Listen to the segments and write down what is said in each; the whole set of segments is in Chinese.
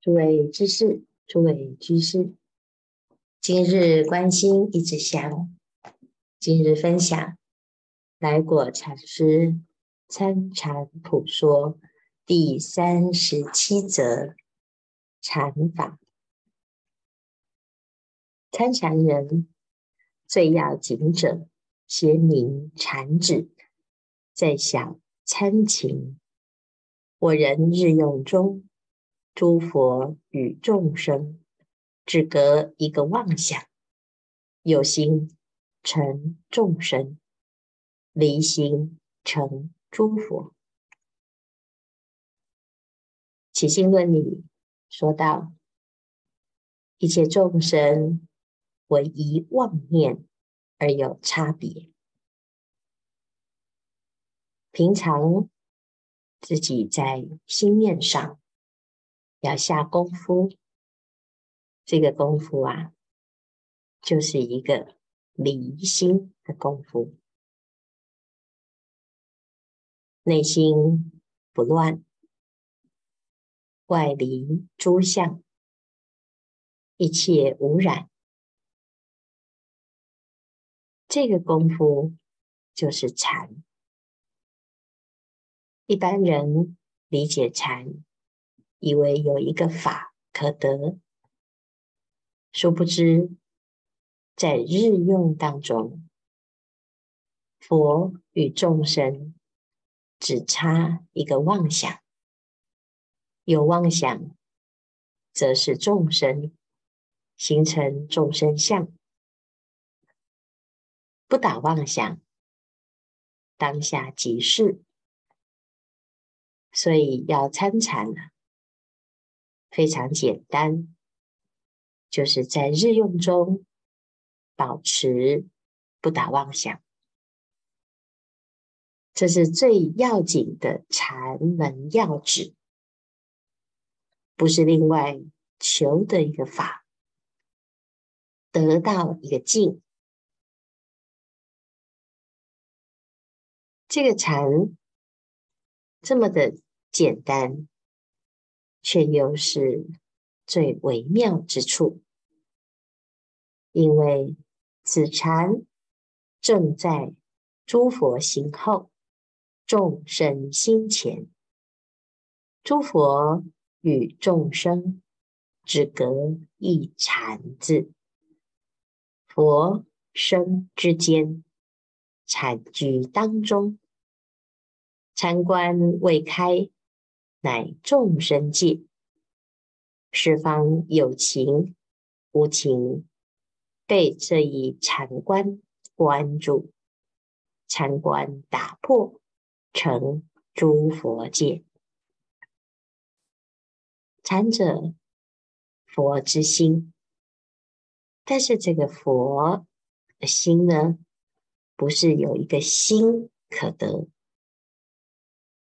诸位知识，诸位居士，今日关心一支香，今日分享来果禅师参禅普说第三十七则禅法。参禅人最要紧者，先明禅旨，再想参情。我人日用中。诸佛与众生只隔一个妄想，有心成众生，离心成诸佛。起心论里说到，一切众生唯一妄念而有差别。平常自己在心念上。要下功夫，这个功夫啊，就是一个离心的功夫，内心不乱，外离诸相，一切无染，这个功夫就是禅。一般人理解禅。以为有一个法可得，殊不知在日用当中，佛与众生只差一个妄想。有妄想，则是众生形成众生相；不打妄想，当下即是。所以要参禅了。非常简单，就是在日用中保持不打妄想，这是最要紧的禅门要旨，不是另外求的一个法，得到一个境。这个禅这么的简单。却又是最微妙之处，因为此禅正在诸佛心后，众生心前，诸佛与众生只隔一禅字，佛生之间，禅居当中，禅关未开。乃众生界，十方有情无情，被这一禅观关注，禅观打破，成诸佛界。禅者，佛之心，但是这个佛的心呢，不是有一个心可得，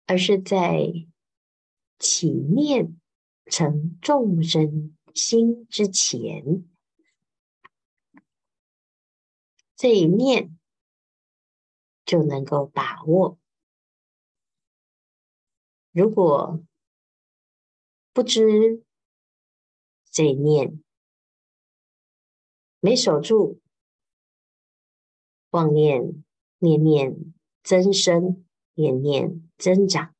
而是在。起念成众生心之前，这一念就能够把握。如果不知这一念没守住，妄念念念增生，念念增长。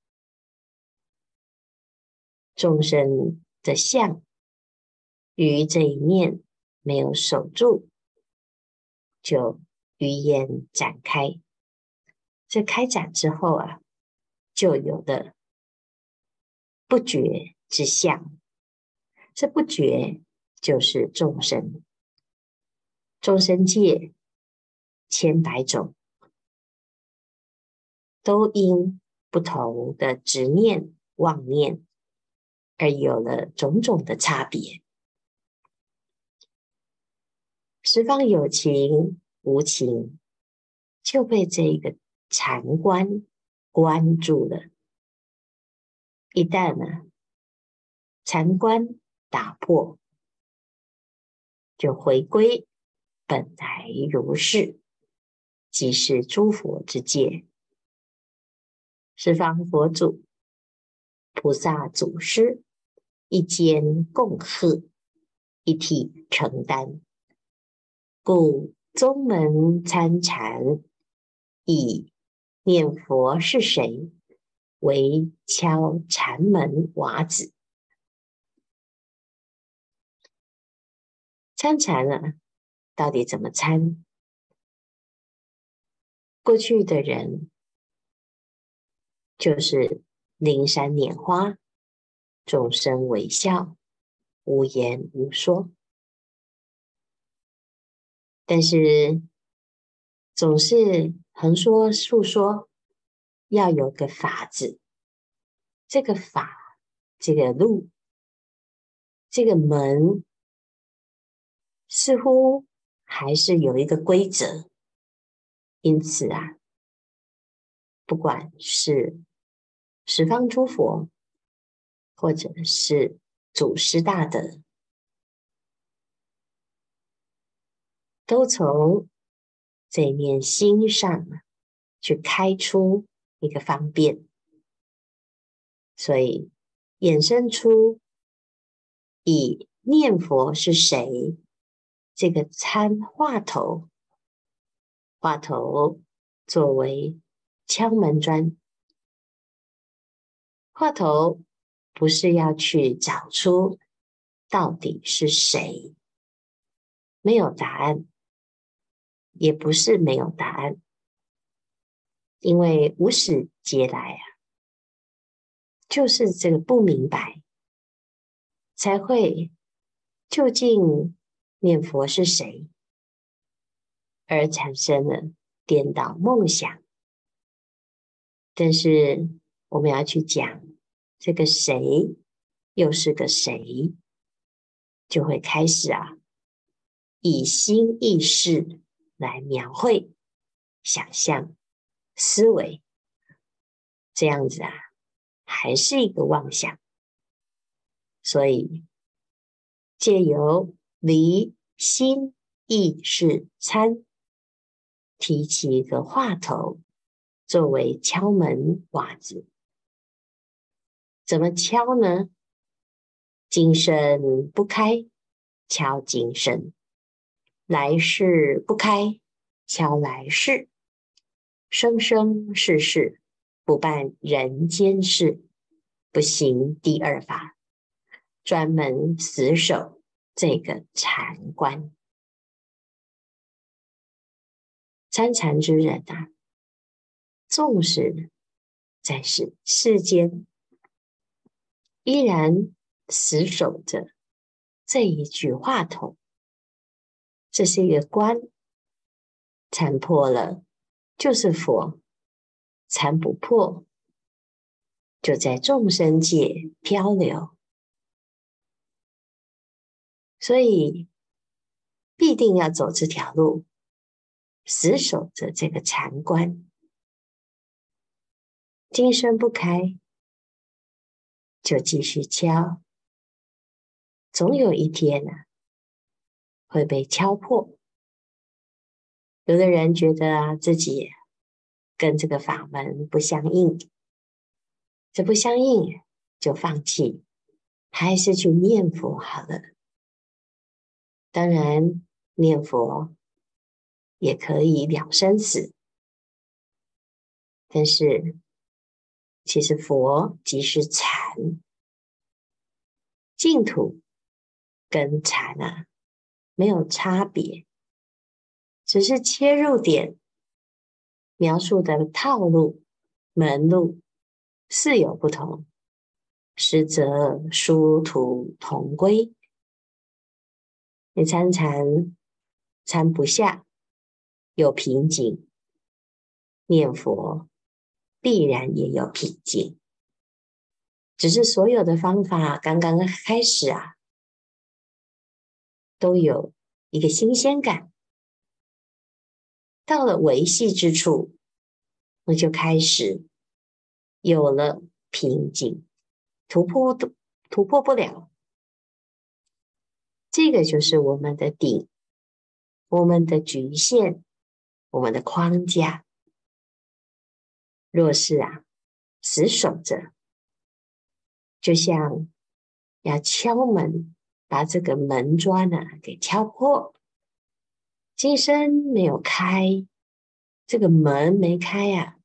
众生的相，于这一念没有守住，就余延展开。这开展之后啊，就有的不觉之相。这不觉就是众生，众生界千百种，都因不同的执念妄念。而有了种种的差别，十方有情无情，就被这个禅关关住了。一旦呢，禅关打破，就回归本来如是，即是诸佛之界，十方佛祖。菩萨祖师一肩共荷，一体承担。故宗门参禅，以念佛是谁为敲禅门瓦子。参禅了，到底怎么参？过去的人就是灵山拈花，众生微笑，无言无说。但是总是横说竖说，要有个法子。这个法，这个路，这个门，似乎还是有一个规则。因此啊，不管是十方诸佛，或者是祖师大德，都从这念心上去开出一个方便，所以衍生出以念佛是谁这个参话头。话头作为敲门砖，话头不是要去找出到底是谁，没有答案，也不是没有答案，因为无始劫来啊，就是这个不明白，才会究竟念佛是谁。而产生了颠倒梦想，但是我们要去讲这个谁又是个谁，就会开始啊，以心意识来描绘、想象、思维，这样子啊，还是一个妄想。所以借由离心意识参。提起一个话头，作为敲门瓦子，怎么敲呢？今生不开，敲今生；来世不开，敲来世；生生世世不办人间事，不行第二法，专门死守这个禅关。参禅之人啊，纵使在世世间，依然死守着这一句话筒。这是一个关，参破了就是佛，参不破就在众生界漂流，所以必定要走这条路。死守着这个禅关，今生不开，就继续敲，总有一天呢、会被敲破。有的人觉得，自己跟这个法门不相应，这不相应就放弃，还是去念佛好了。当然，念佛。也可以了生死，但是其实佛即是禅，净土跟禅啊没有差别，只是切入点描述的套路门路似有不同，实则殊途同归。你参禅参不下。有瓶颈，念佛必然也有瓶颈。只是所有的方法刚刚开始啊，都有一个新鲜感。到了维系之处，那就开始有了瓶颈，突破的突破不了。这个就是我们的顶，我们的局限。我们的框架，若是啊死守着，就像要敲门，把这个门砖呢给敲破。今生没有开，这个门没开呀、啊，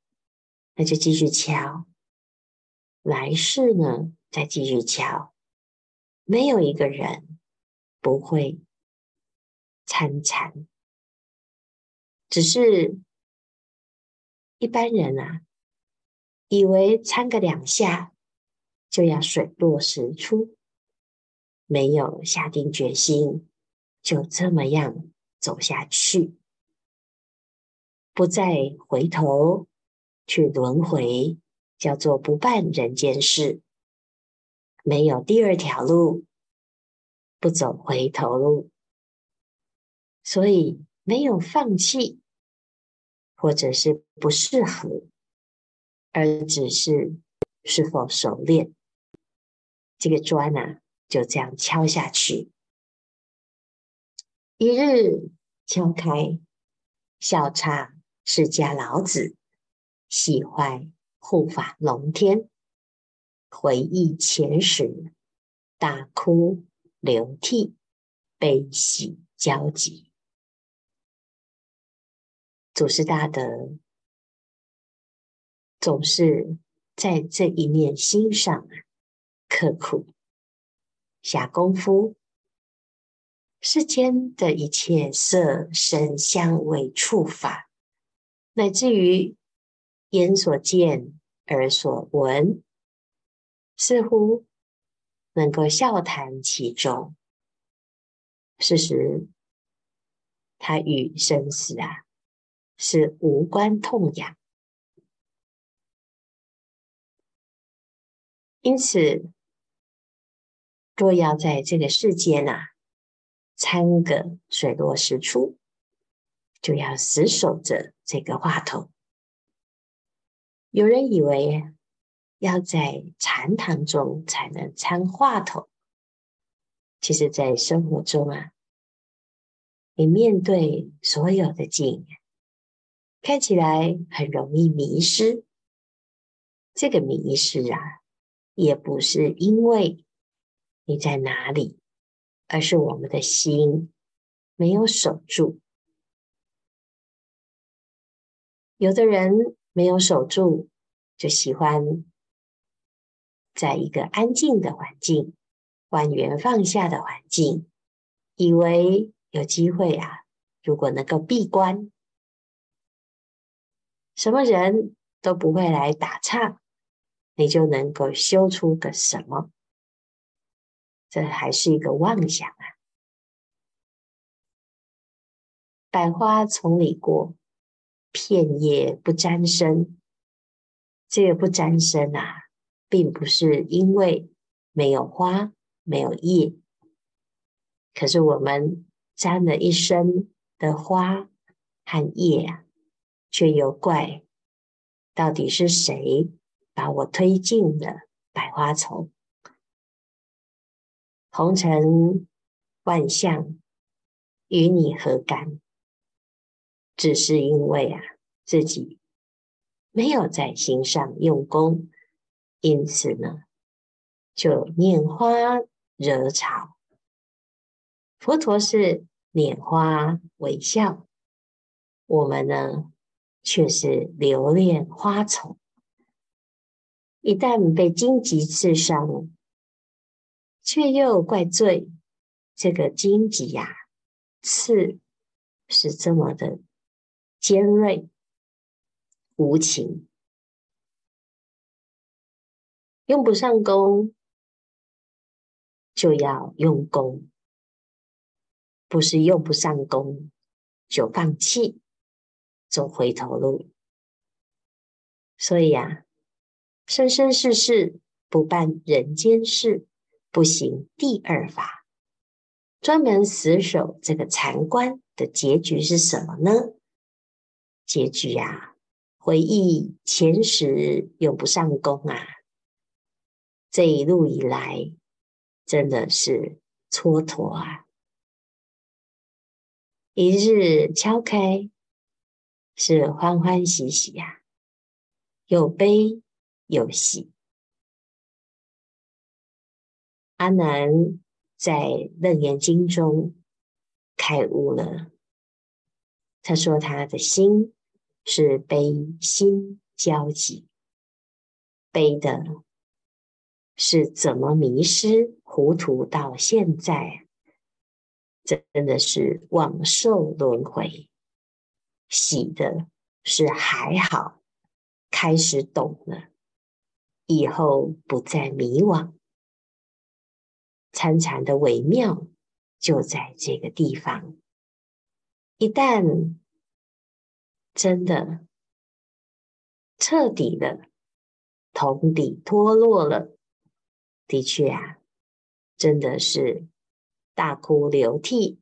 那就继续敲。来世呢，再继续敲。没有一个人不会参禅，只是一般人啊，以为参个两下就要水落石出，没有下定决心，就这么样走下去，不再回头去轮回，叫做不办人间事。没有第二条路，不走回头路，所以没有放弃，或者是不适合，而只是是否熟练。这个砖啊，就这样敲下去。一日敲开，笑岔释迦老子，喜坏护法龙天。回忆前时，大哭流涕，悲喜交集。祖师大德总是在这一念心上刻苦下功夫。世间的一切色声香味触法，乃至于眼所见、耳所闻。似乎能够笑谈其中，事实它与生死啊是无关痛痒。因此，若要在这个世间啊参个水落石出，就要死守着这个话头。有人以为。要在禅堂中才能参话头。其实，在生活中啊，你面对所有的境，看起来很容易迷失。这个迷失啊，也不是因为你在哪里，而是我们的心没有守住。有的人没有守住，就喜欢。在一个安静的环境，万缘放下的环境，以为有机会啊，如果能够闭关，什么人都不会来打岔，你就能够修出个什么？这还是一个妄想啊！百花丛里过，片叶不沾身。这个不沾身啊。并不是因为没有花没有叶，可是我们沾了一身的花和叶啊，却又怪到底是谁把我推进了百花丛？红尘万象与你何干？只是因为啊，自己没有在心上用功。因此呢，就拈花惹草。佛陀是拈花微笑，我们呢却是留恋花丛。一旦被荆棘刺伤，却又怪罪这个荆棘呀，刺是这么的尖锐无情。用不上功，就要用功，不是用不上功就放弃，走回头路。所以啊，生生世世不办人间事，不行第二法，专门死守这个禅关的结局是什么呢？结局啊，回忆前时用不上功啊。这一路以来，真的是蹉跎啊！一日敲开，是欢欢喜喜呀，有悲有喜。阿难在《楞严经》中开悟了。他说：“他的心是悲心交集，悲的是怎么迷失糊涂到现在，真的是枉受轮回；喜的是还好，开始懂了，以后不再迷惘。参禅的微妙就在这个地方。”一旦真的彻底的同底脱落了，的确啊，真的是大哭流涕、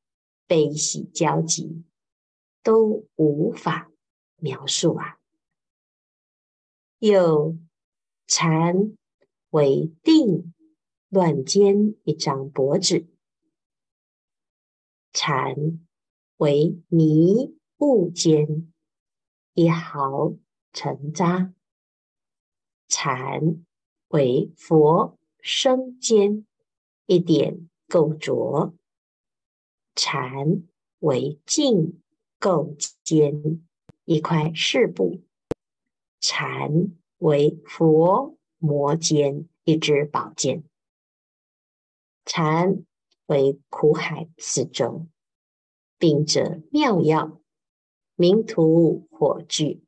悲喜交集，都无法描述啊。又禅为定乱间一张薄纸，禅。为迷雾间一毫尘渣，禅为佛生间一点垢浊，禅为净垢间一块湿布，禅为佛魔间一支宝剑，禅为苦海四周。秉着妙药，明荼火炬，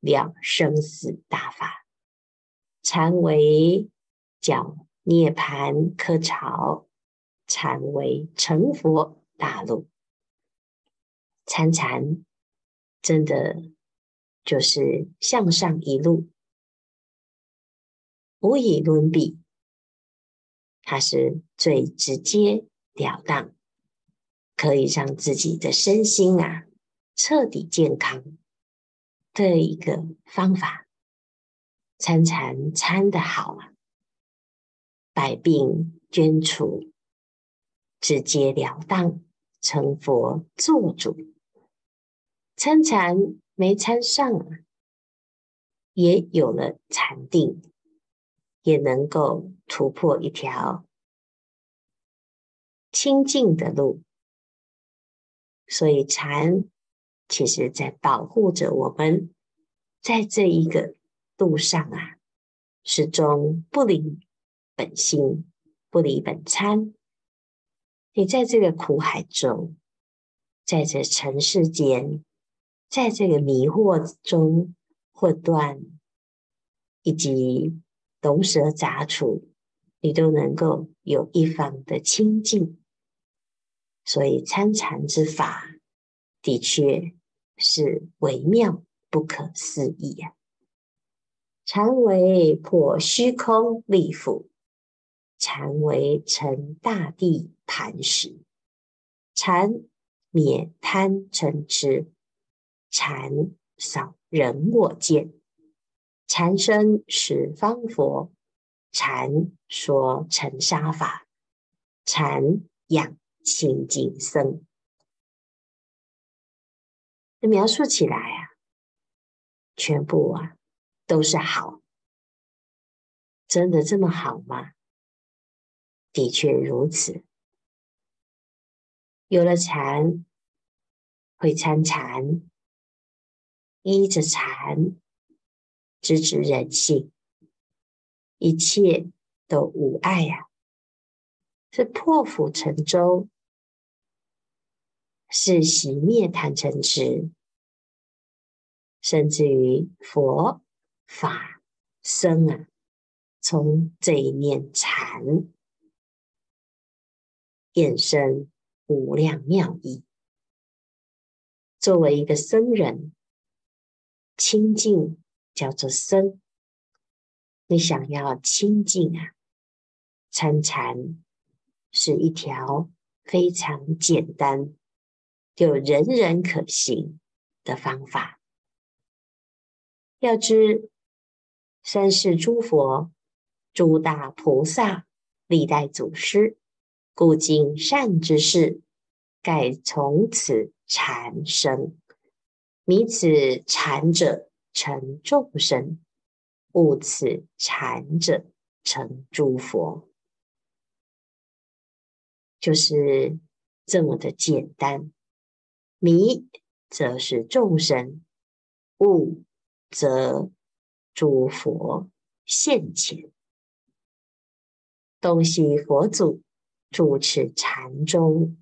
了生死大法。禅为脚涅槃柯潮，禅为成佛大路。参禅真的就是向上一路，无以伦比。它是最直接了当。可以让自己的身心啊彻底健康的一个方法，参禅参得好啊，百病捐除，直截了当，成佛做主。参禅没参上啊，也有了禅定，也能够突破一条清净的路。所以禅其实在保护着我们，在这一个路上啊，始终不离本心，不离本参。你在这个苦海中，在这尘世间，在这个迷惑中，混乱以及龙蛇杂处，你都能够有一方的清净。所以参禅之法的确是微妙不可思议呀！禅为破虚空立缚，禅为成大地磐石，禅免贪嗔痴，禅扫人我见，禅生十方佛，禅说尘沙法，禅养。清净僧，这描述起来啊，全部啊都是好，真的这么好吗？的确如此。有了禅，会参禅，依着禅，直指人性，一切都无碍呀。是破釜沉舟，是熄灭贪嗔痴，甚至于佛法僧啊，从这一念禅衍生无量妙意。作为一个僧人，清净叫做僧。你想要清净啊，参禅。是一条非常简单，就人人可行的方法。要知三世诸佛、诸大菩萨、历代祖师，故今善知识，盖从此禅生。迷此禅者成众生，悟此禅者成诸佛。就是这么的简单。迷则是众生，悟则诸佛现前。东西佛祖住持禅宗，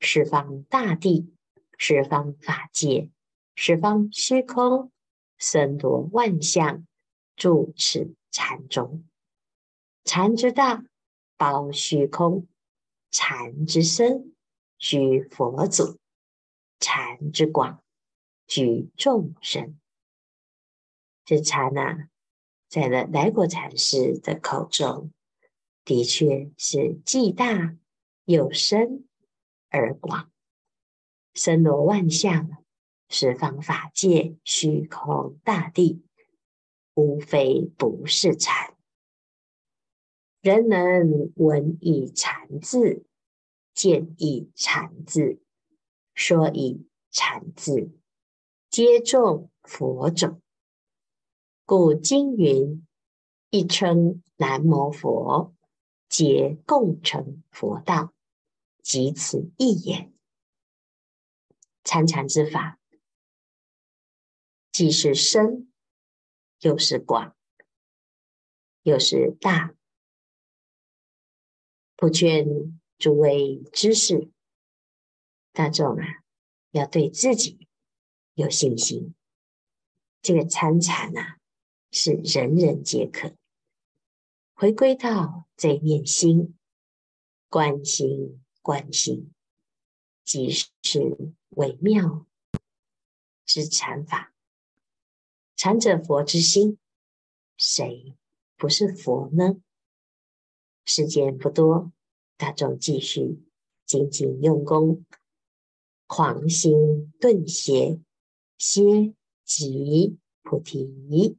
十方大地，十方法界，十方虚空，森罗万象，住持禅宗。禅之大，包虚空；禅之深，居佛祖；禅之广，居众生。这禅啊，在了来果禅师的口中。的确是既大又深而广，森罗万象，十方法界，虚空大地，无非不是禅。人能闻以禅字，见以禅字，说以禅字，皆众佛种。故经云：一称南无佛。皆共成佛道，即此一言。参禅之法，既是深，又是广，又是大。不倦诸位知识大众啊，要对自己有信心。这个参禅啊，是人人皆可。回归到这念心，观心观心，即是微妙之禅法。禅者佛之心，谁不是佛呢？时间不多，大众继续精进用功，狂心顿歇，歇即菩提。